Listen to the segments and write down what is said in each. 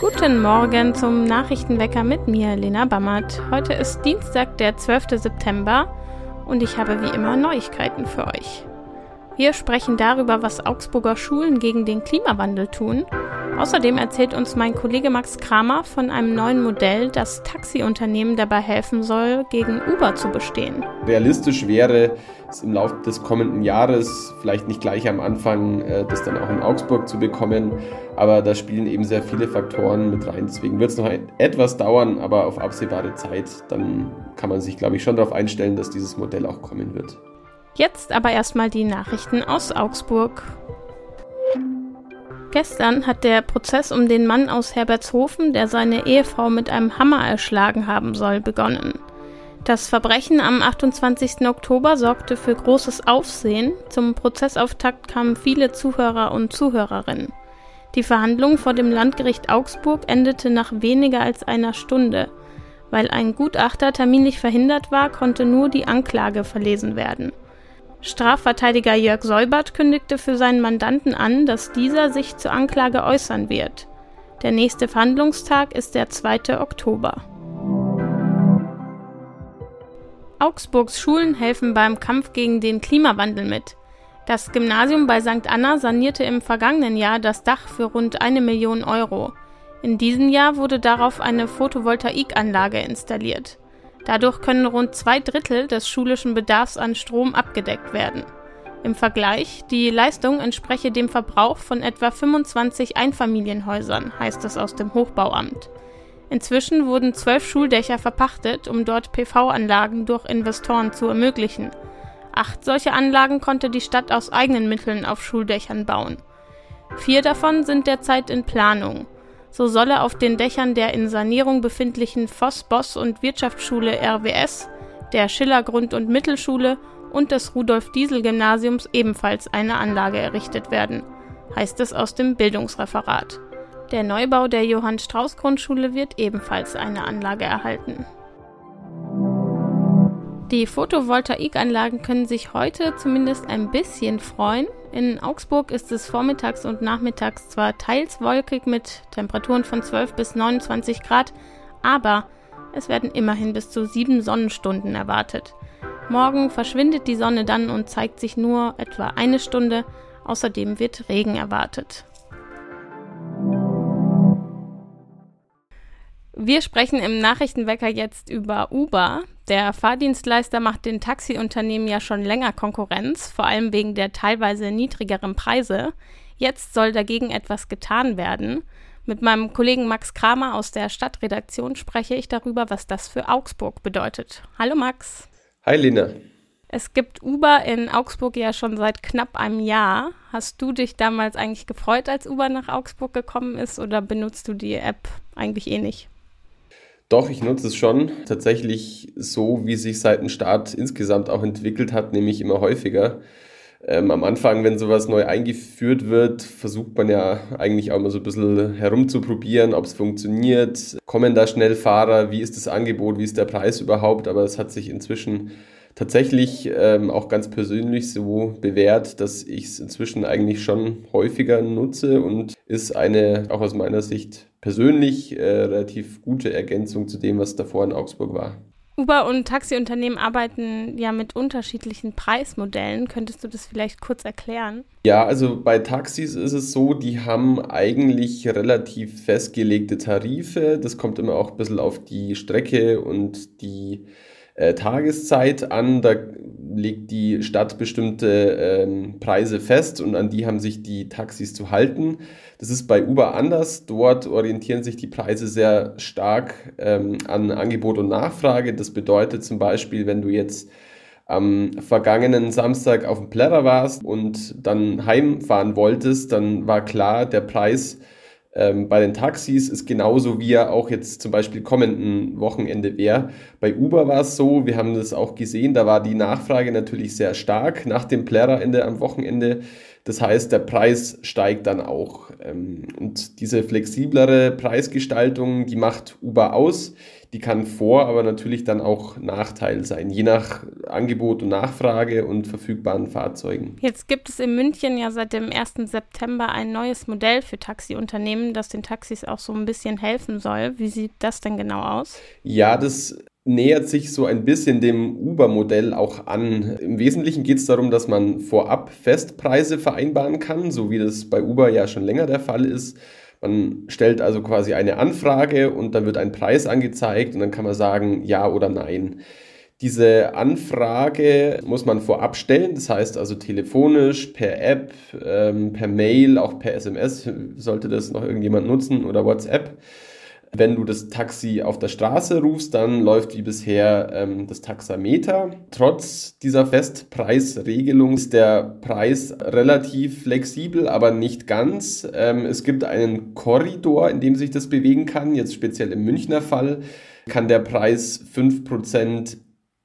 Guten Morgen zum Nachrichtenwecker mit mir, Lena Bammert. Heute ist Dienstag, der 12. September und ich habe wie immer Neuigkeiten für euch. Wir sprechen darüber, was Augsburger Schulen gegen den Klimawandel tun. Außerdem erzählt uns mein Kollege Max Kramer von einem neuen Modell, das Taxiunternehmen dabei helfen soll, gegen Uber zu bestehen. Realistisch wäre es im Laufe des kommenden Jahres, vielleicht nicht gleich am Anfang, äh, das dann auch in Augsburg zu bekommen, aber da spielen eben sehr viele Faktoren mit rein. Deswegen wird es noch etwas dauern, aber auf absehbare Zeit, dann kann man sich, glaube ich, schon darauf einstellen, dass dieses Modell auch kommen wird. Jetzt aber erstmal die Nachrichten aus Augsburg. Gestern hat der Prozess um den Mann aus Herbertshofen, der seine Ehefrau mit einem Hammer erschlagen haben soll, begonnen. Das Verbrechen am 28. Oktober sorgte für großes Aufsehen. Zum Prozessauftakt kamen viele Zuhörer und Zuhörerinnen. Die Verhandlung vor dem Landgericht Augsburg endete nach weniger als einer Stunde. Weil ein Gutachter terminlich verhindert war, konnte nur die Anklage verlesen werden. Strafverteidiger Jörg Seubert kündigte für seinen Mandanten an, dass dieser sich zur Anklage äußern wird. Der nächste Verhandlungstag ist der 2. Oktober. Augsburgs Schulen helfen beim Kampf gegen den Klimawandel mit. Das Gymnasium bei St. Anna sanierte im vergangenen Jahr das Dach für rund eine Million Euro. In diesem Jahr wurde darauf eine Photovoltaikanlage installiert. Dadurch können rund zwei Drittel des schulischen Bedarfs an Strom abgedeckt werden. Im Vergleich, die Leistung entspreche dem Verbrauch von etwa 25 Einfamilienhäusern, heißt es aus dem Hochbauamt. Inzwischen wurden zwölf Schuldächer verpachtet, um dort PV-Anlagen durch Investoren zu ermöglichen. Acht solche Anlagen konnte die Stadt aus eigenen Mitteln auf Schuldächern bauen. Vier davon sind derzeit in Planung. So solle auf den Dächern der in Sanierung befindlichen Voss, Boss und Wirtschaftsschule RWS, der Schiller Grund- und Mittelschule und des Rudolf-Diesel-Gymnasiums ebenfalls eine Anlage errichtet werden, heißt es aus dem Bildungsreferat. Der Neubau der Johann Strauß Grundschule wird ebenfalls eine Anlage erhalten. Die Photovoltaikanlagen können sich heute zumindest ein bisschen freuen. In Augsburg ist es vormittags und nachmittags zwar teils wolkig mit Temperaturen von 12 bis 29 Grad, aber es werden immerhin bis zu sieben Sonnenstunden erwartet. Morgen verschwindet die Sonne dann und zeigt sich nur etwa eine Stunde. Außerdem wird Regen erwartet. Wir sprechen im Nachrichtenwecker jetzt über Uber. Der Fahrdienstleister macht den Taxiunternehmen ja schon länger Konkurrenz, vor allem wegen der teilweise niedrigeren Preise. Jetzt soll dagegen etwas getan werden. Mit meinem Kollegen Max Kramer aus der Stadtredaktion spreche ich darüber, was das für Augsburg bedeutet. Hallo Max. Hi Lina. Es gibt Uber in Augsburg ja schon seit knapp einem Jahr. Hast du dich damals eigentlich gefreut, als Uber nach Augsburg gekommen ist oder benutzt du die App eigentlich eh nicht? Doch, ich nutze es schon. Tatsächlich so, wie sich seit dem Start insgesamt auch entwickelt hat, nämlich immer häufiger. Ähm, am Anfang, wenn sowas neu eingeführt wird, versucht man ja eigentlich auch mal so ein bisschen herumzuprobieren, ob es funktioniert. Kommen da schnell Fahrer? Wie ist das Angebot? Wie ist der Preis überhaupt? Aber es hat sich inzwischen tatsächlich ähm, auch ganz persönlich so bewährt, dass ich es inzwischen eigentlich schon häufiger nutze und ist eine, auch aus meiner Sicht persönlich, äh, relativ gute Ergänzung zu dem, was davor in Augsburg war. Uber und Taxiunternehmen arbeiten ja mit unterschiedlichen Preismodellen. Könntest du das vielleicht kurz erklären? Ja, also bei Taxis ist es so, die haben eigentlich relativ festgelegte Tarife. Das kommt immer auch ein bisschen auf die Strecke und die äh, Tageszeit an. Da legt die Stadt bestimmte ähm, Preise fest und an die haben sich die Taxis zu halten. Das ist bei Uber anders. Dort orientieren sich die Preise sehr stark ähm, an Angebot und Nachfrage. Das bedeutet zum Beispiel, wenn du jetzt am vergangenen Samstag auf dem Plärrer warst und dann heimfahren wolltest, dann war klar, der Preis ähm, bei den Taxis ist genauso, wie er auch jetzt zum Beispiel kommenden Wochenende wäre. Bei Uber war es so, wir haben das auch gesehen, da war die Nachfrage natürlich sehr stark nach dem Plärrerende am Wochenende. Das heißt, der Preis steigt dann auch. Ähm, und diese flexiblere Preisgestaltung, die macht Uber aus. Die kann Vor-, aber natürlich dann auch Nachteil sein, je nach Angebot und Nachfrage und verfügbaren Fahrzeugen. Jetzt gibt es in München ja seit dem 1. September ein neues Modell für Taxiunternehmen, das den Taxis auch so ein bisschen helfen soll. Wie sieht das denn genau aus? Ja, das nähert sich so ein bisschen dem Uber-Modell auch an. Im Wesentlichen geht es darum, dass man vorab Festpreise vereinbaren kann, so wie das bei Uber ja schon länger der Fall ist. Man stellt also quasi eine Anfrage und dann wird ein Preis angezeigt und dann kann man sagen ja oder nein. Diese Anfrage muss man vorab stellen, das heißt also telefonisch, per App, ähm, per Mail, auch per SMS, sollte das noch irgendjemand nutzen oder WhatsApp. Wenn du das Taxi auf der Straße rufst, dann läuft wie bisher ähm, das Taxameter. Trotz dieser Festpreisregelung ist der Preis relativ flexibel, aber nicht ganz. Ähm, es gibt einen Korridor, in dem sich das bewegen kann. Jetzt speziell im Münchner Fall kann der Preis 5%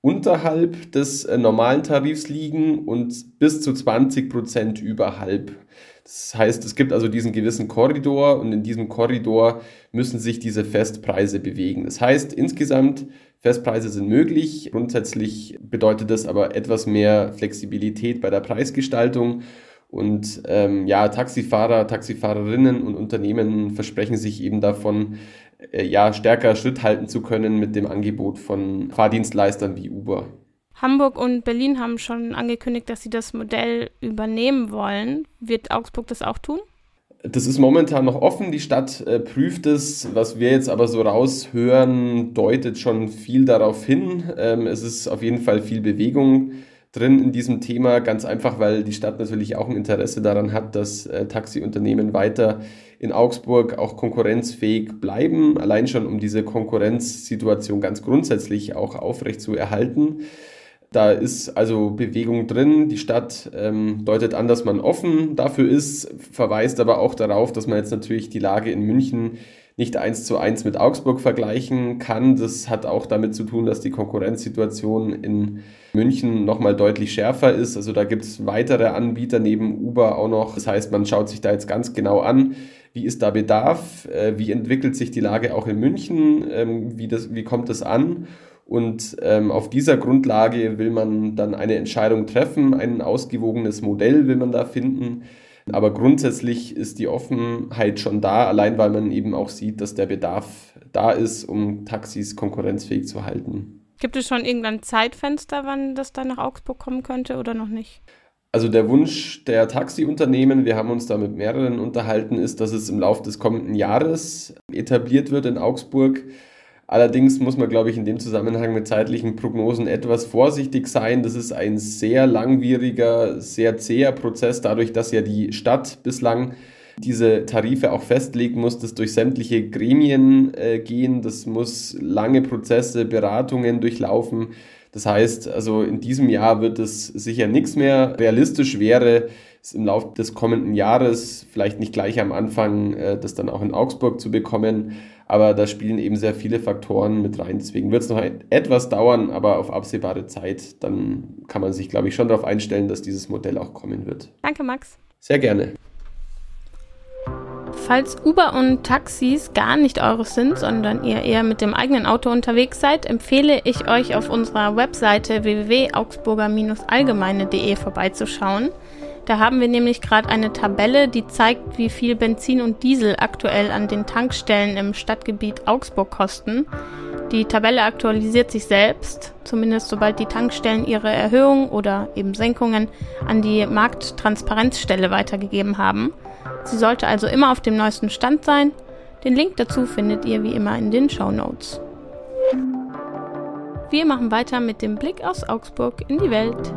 unterhalb des äh, normalen Tarifs liegen und bis zu 20% überhalb. Das heißt, es gibt also diesen gewissen Korridor und in diesem Korridor müssen sich diese Festpreise bewegen. Das heißt, insgesamt Festpreise sind möglich. Grundsätzlich bedeutet das aber etwas mehr Flexibilität bei der Preisgestaltung. Und ähm, ja, Taxifahrer, Taxifahrerinnen und Unternehmen versprechen sich eben davon, äh, ja, stärker Schritt halten zu können mit dem Angebot von Fahrdienstleistern wie Uber. Hamburg und Berlin haben schon angekündigt, dass sie das Modell übernehmen wollen. Wird Augsburg das auch tun? Das ist momentan noch offen. Die Stadt äh, prüft es. Was wir jetzt aber so raushören, deutet schon viel darauf hin. Ähm, es ist auf jeden Fall viel Bewegung drin in diesem Thema, ganz einfach, weil die Stadt natürlich auch ein Interesse daran hat, dass äh, Taxiunternehmen weiter in Augsburg auch konkurrenzfähig bleiben, allein schon um diese Konkurrenzsituation ganz grundsätzlich auch aufrecht zu erhalten. Da ist also Bewegung drin. Die Stadt ähm, deutet an, dass man offen dafür ist, verweist aber auch darauf, dass man jetzt natürlich die Lage in München nicht eins zu eins mit Augsburg vergleichen kann. Das hat auch damit zu tun, dass die Konkurrenzsituation in München nochmal deutlich schärfer ist. Also da gibt es weitere Anbieter neben Uber auch noch. Das heißt, man schaut sich da jetzt ganz genau an, wie ist da Bedarf, äh, wie entwickelt sich die Lage auch in München, ähm, wie, das, wie kommt das an und ähm, auf dieser Grundlage will man dann eine Entscheidung treffen, ein ausgewogenes Modell will man da finden. Aber grundsätzlich ist die Offenheit schon da, allein weil man eben auch sieht, dass der Bedarf da ist, um Taxis konkurrenzfähig zu halten. Gibt es schon irgendein Zeitfenster, wann das dann nach Augsburg kommen könnte oder noch nicht? Also der Wunsch der Taxiunternehmen, wir haben uns da mit mehreren unterhalten, ist, dass es im Laufe des kommenden Jahres etabliert wird in Augsburg. Allerdings muss man, glaube ich, in dem Zusammenhang mit zeitlichen Prognosen etwas vorsichtig sein. Das ist ein sehr langwieriger, sehr zäher Prozess, dadurch, dass ja die Stadt bislang diese Tarife auch festlegen muss, das durch sämtliche Gremien äh, gehen. Das muss lange Prozesse, Beratungen durchlaufen. Das heißt, also in diesem Jahr wird es sicher nichts mehr. Realistisch wäre es im Laufe des kommenden Jahres, vielleicht nicht gleich am Anfang, äh, das dann auch in Augsburg zu bekommen. Aber da spielen eben sehr viele Faktoren mit rein. Deswegen wird es noch etwas dauern, aber auf absehbare Zeit, dann kann man sich, glaube ich, schon darauf einstellen, dass dieses Modell auch kommen wird. Danke, Max. Sehr gerne. Falls Uber und Taxis gar nicht eures sind, sondern ihr eher mit dem eigenen Auto unterwegs seid, empfehle ich euch auf unserer Webseite www.augsburger-allgemeine.de vorbeizuschauen. Da haben wir nämlich gerade eine Tabelle, die zeigt, wie viel Benzin und Diesel aktuell an den Tankstellen im Stadtgebiet Augsburg kosten. Die Tabelle aktualisiert sich selbst, zumindest sobald die Tankstellen ihre Erhöhungen oder eben Senkungen an die Markttransparenzstelle weitergegeben haben. Sie sollte also immer auf dem neuesten Stand sein. Den Link dazu findet ihr wie immer in den Show Notes. Wir machen weiter mit dem Blick aus Augsburg in die Welt.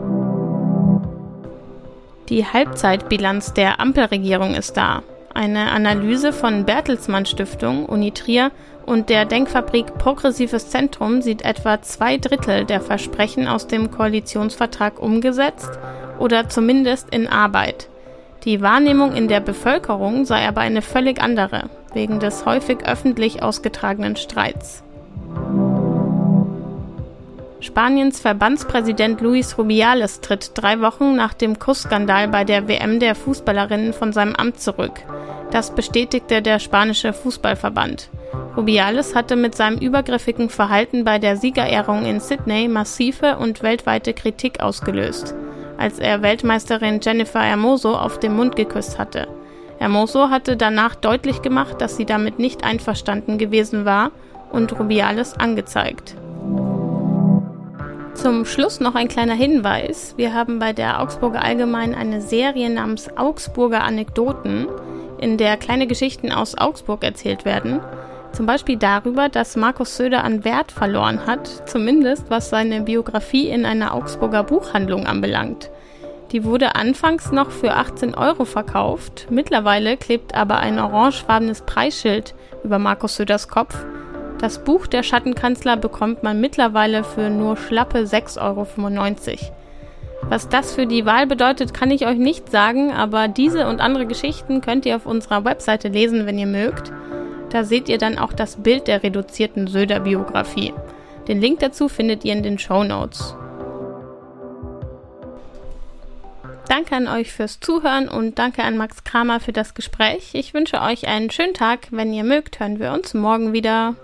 Die Halbzeitbilanz der Ampelregierung ist da. Eine Analyse von Bertelsmann Stiftung, Uni Trier und der Denkfabrik Progressives Zentrum sieht etwa zwei Drittel der Versprechen aus dem Koalitionsvertrag umgesetzt oder zumindest in Arbeit. Die Wahrnehmung in der Bevölkerung sei aber eine völlig andere, wegen des häufig öffentlich ausgetragenen Streits. Spaniens Verbandspräsident Luis Rubiales tritt drei Wochen nach dem Kussskandal bei der WM der Fußballerinnen von seinem Amt zurück. Das bestätigte der spanische Fußballverband. Rubiales hatte mit seinem übergriffigen Verhalten bei der Siegerehrung in Sydney massive und weltweite Kritik ausgelöst, als er Weltmeisterin Jennifer Hermoso auf den Mund geküsst hatte. Hermoso hatte danach deutlich gemacht, dass sie damit nicht einverstanden gewesen war und Rubiales angezeigt. Zum Schluss noch ein kleiner Hinweis. Wir haben bei der Augsburger Allgemein eine Serie namens Augsburger Anekdoten, in der kleine Geschichten aus Augsburg erzählt werden. Zum Beispiel darüber, dass Markus Söder an Wert verloren hat, zumindest was seine Biografie in einer Augsburger Buchhandlung anbelangt. Die wurde anfangs noch für 18 Euro verkauft, mittlerweile klebt aber ein orangefarbenes Preisschild über Markus Söders Kopf das Buch Der Schattenkanzler bekommt man mittlerweile für nur schlappe 6,95 Euro. Was das für die Wahl bedeutet, kann ich euch nicht sagen, aber diese und andere Geschichten könnt ihr auf unserer Webseite lesen, wenn ihr mögt. Da seht ihr dann auch das Bild der reduzierten Söder-Biografie. Den Link dazu findet ihr in den Show Notes. Danke an euch fürs Zuhören und danke an Max Kramer für das Gespräch. Ich wünsche euch einen schönen Tag. Wenn ihr mögt, hören wir uns morgen wieder.